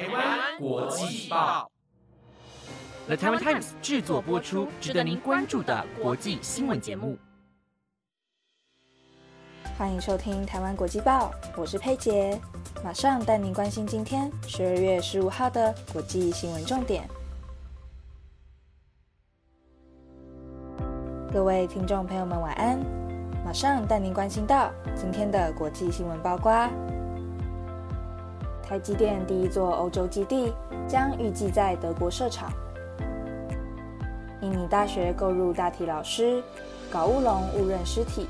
台湾国际报，The Taiwan Times 制作播出，值得您关注的国际新闻节目。欢迎收听台湾国际报，我是佩杰，马上带您关心今天十二月十五号的国际新闻重点。各位听众朋友们，晚安！马上带您关心到今天的国际新闻，包括台积电第一座欧洲基地将预计在德国设厂；印尼大学购入大体老师，搞乌龙误认尸体；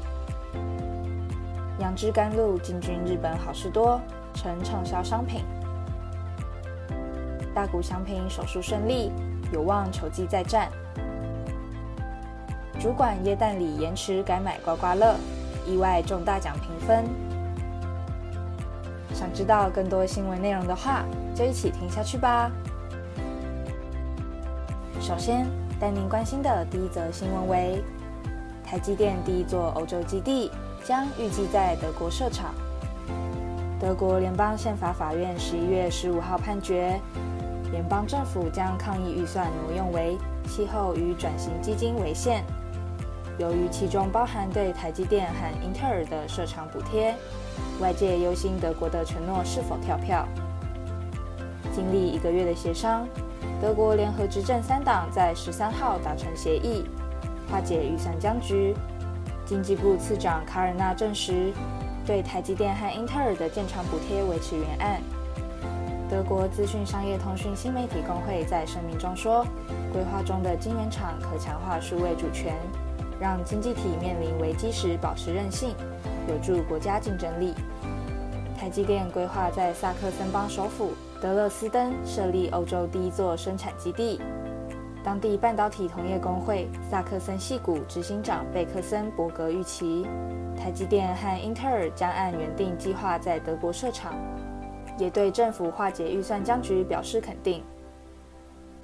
杨枝甘露进军日本好事多，成畅销商品；大谷翔平手术顺利，有望球季再战。主管耶诞里延迟改买刮刮乐，意外中大奖评分。想知道更多新闻内容的话，就一起听下去吧。首先带您关心的第一则新闻为：台积电第一座欧洲基地将预计在德国设厂。德国联邦宪法法院十一月十五号判决，联邦政府将抗议预算挪用为气候与转型基金为限。由于其中包含对台积电和英特尔的设厂补贴，外界忧心德国的承诺是否跳票。经历一个月的协商，德国联合执政三党在十三号达成协议，化解预算僵局。经济部次长卡尔纳证实，对台积电和英特尔的建厂补贴维持原案。德国资讯商业通讯新媒体工会在声明中说，规划中的晶圆厂可强化数位主权。让经济体面临危机时保持韧性，有助国家竞争力。台积电规划在萨克森邦首府德勒斯登设立欧洲第一座生产基地。当地半导体同业工会萨克森系股执行长贝克森伯格预期，台积电和英特尔将按原定计划在德国设厂，也对政府化解预算僵局表示肯定。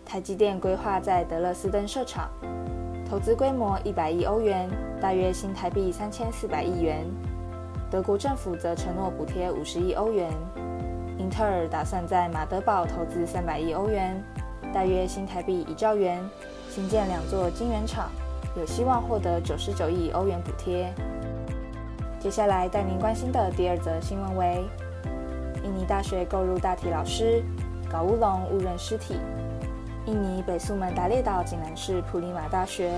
台积电规划在德勒斯登设厂。投资规模一百亿欧元，大约新台币三千四百亿元。德国政府则承诺补贴五十亿欧元。英特尔打算在马德堡投资三百亿欧元，大约新台币一兆元，新建两座晶圆厂，有希望获得九十九亿欧元补贴。接下来带您关心的第二则新闻为：印尼大学购入大体老师，搞乌龙误认尸体。印尼北苏门答列岛济南市普里马大学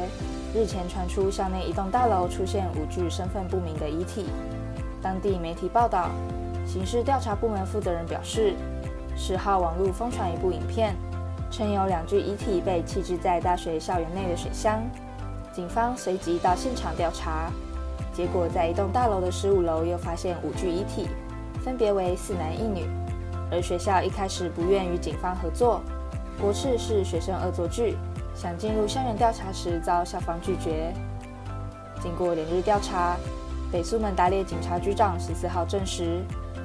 日前传出校内一栋大楼出现五具身份不明的遗体。当地媒体报道，刑事调查部门负责人表示，十号网络疯传一部影片，称有两具遗体被弃置在大学校园内的水箱。警方随即到现场调查，结果在一栋大楼的十五楼又发现五具遗体，分别为四男一女。而学校一开始不愿与警方合作。国赤是学生恶作剧，想进入校园调查时遭校方拒绝。经过连日调查，北苏门答列警察局长十四号证实，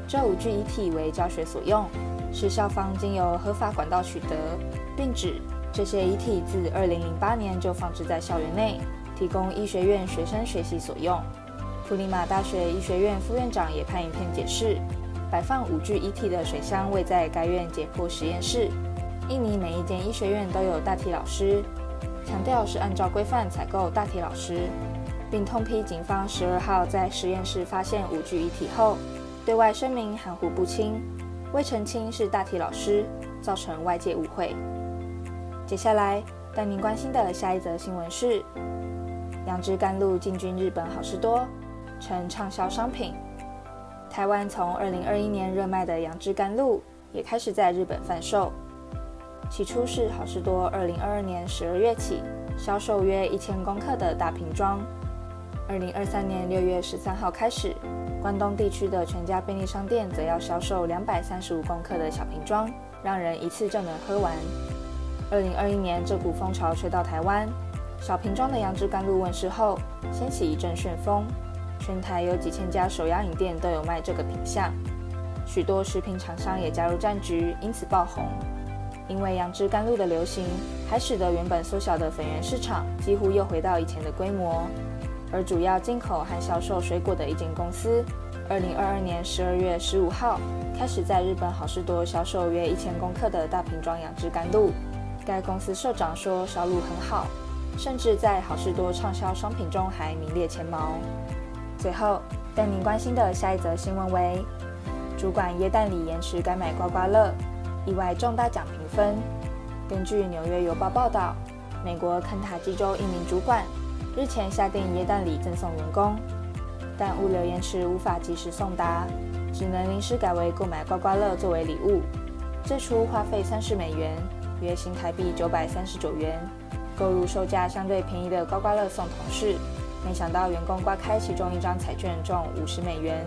这五具遗体为教学所用，是校方经由合法管道取得，并指这些遗体自二零零八年就放置在校园内，提供医学院学生学习所用。普利马大学医学院副院长也拍影片解释，摆放五具遗体的水箱位在该院解剖实验室。印尼每一间医学院都有大体老师，强调是按照规范采购大体老师，并痛批警方十二号在实验室发现五具遗体后，对外声明含糊不清，未澄清是大体老师，造成外界误会。接下来带您关心的下一则新闻是：杨枝甘露进军日本好事多，成畅销商品。台湾从二零二一年热卖的杨枝甘露，也开始在日本贩售。起初是好事多，二零二二年十二月起销售约一千公克的大瓶装。二零二三年六月十三号开始，关东地区的全家便利商店则要销售两百三十五公克的小瓶装，让人一次就能喝完。二零二一年这股风潮吹到台湾，小瓶装的杨枝甘露问世后，掀起一阵旋风，全台有几千家手摇饮店都有卖这个品相，许多食品厂商也加入战局，因此爆红。因为杨枝甘露的流行，还使得原本缩小的粉圆市场几乎又回到以前的规模。而主要进口和销售水果的一间公司，二零二二年十二月十五号开始在日本好事多销售约一千公克的大瓶装杨枝甘露。该公司社长说销路很好，甚至在好事多畅销商品中还名列前茅。最后带您关心的下一则新闻为：主管耶诞礼延迟改买刮刮乐，意外重大奖评分。根据纽约邮报报道，美国肯塔基州一名主管日前下定耶诞礼赠送员工。但物流延迟无法及时送达，只能临时改为购买刮刮乐作为礼物。最初花费三十美元，约新台币九百三十九元，购入售价相对便宜的刮刮乐送同事。没想到员工刮开其中一张彩券中五十美元，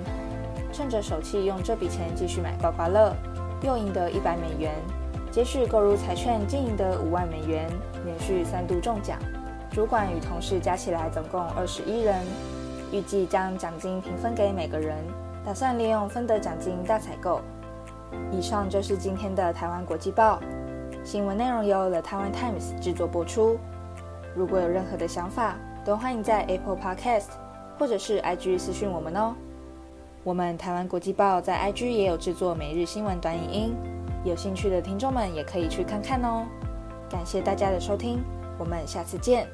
趁着手气用这笔钱继续买刮刮乐，又赢得一百美元。接续购入彩券，竟赢得五万美元，连续三度中奖。主管与同事加起来总共二十一人。预计将奖金平分给每个人，打算利用分得奖金大采购。以上就是今天的台湾国际报新闻内容，由 The Taiwan Times 制作播出。如果有任何的想法，都欢迎在 Apple Podcast 或者是 IG 私讯我们哦。我们台湾国际报在 IG 也有制作每日新闻短影音，有兴趣的听众们也可以去看看哦。感谢大家的收听，我们下次见。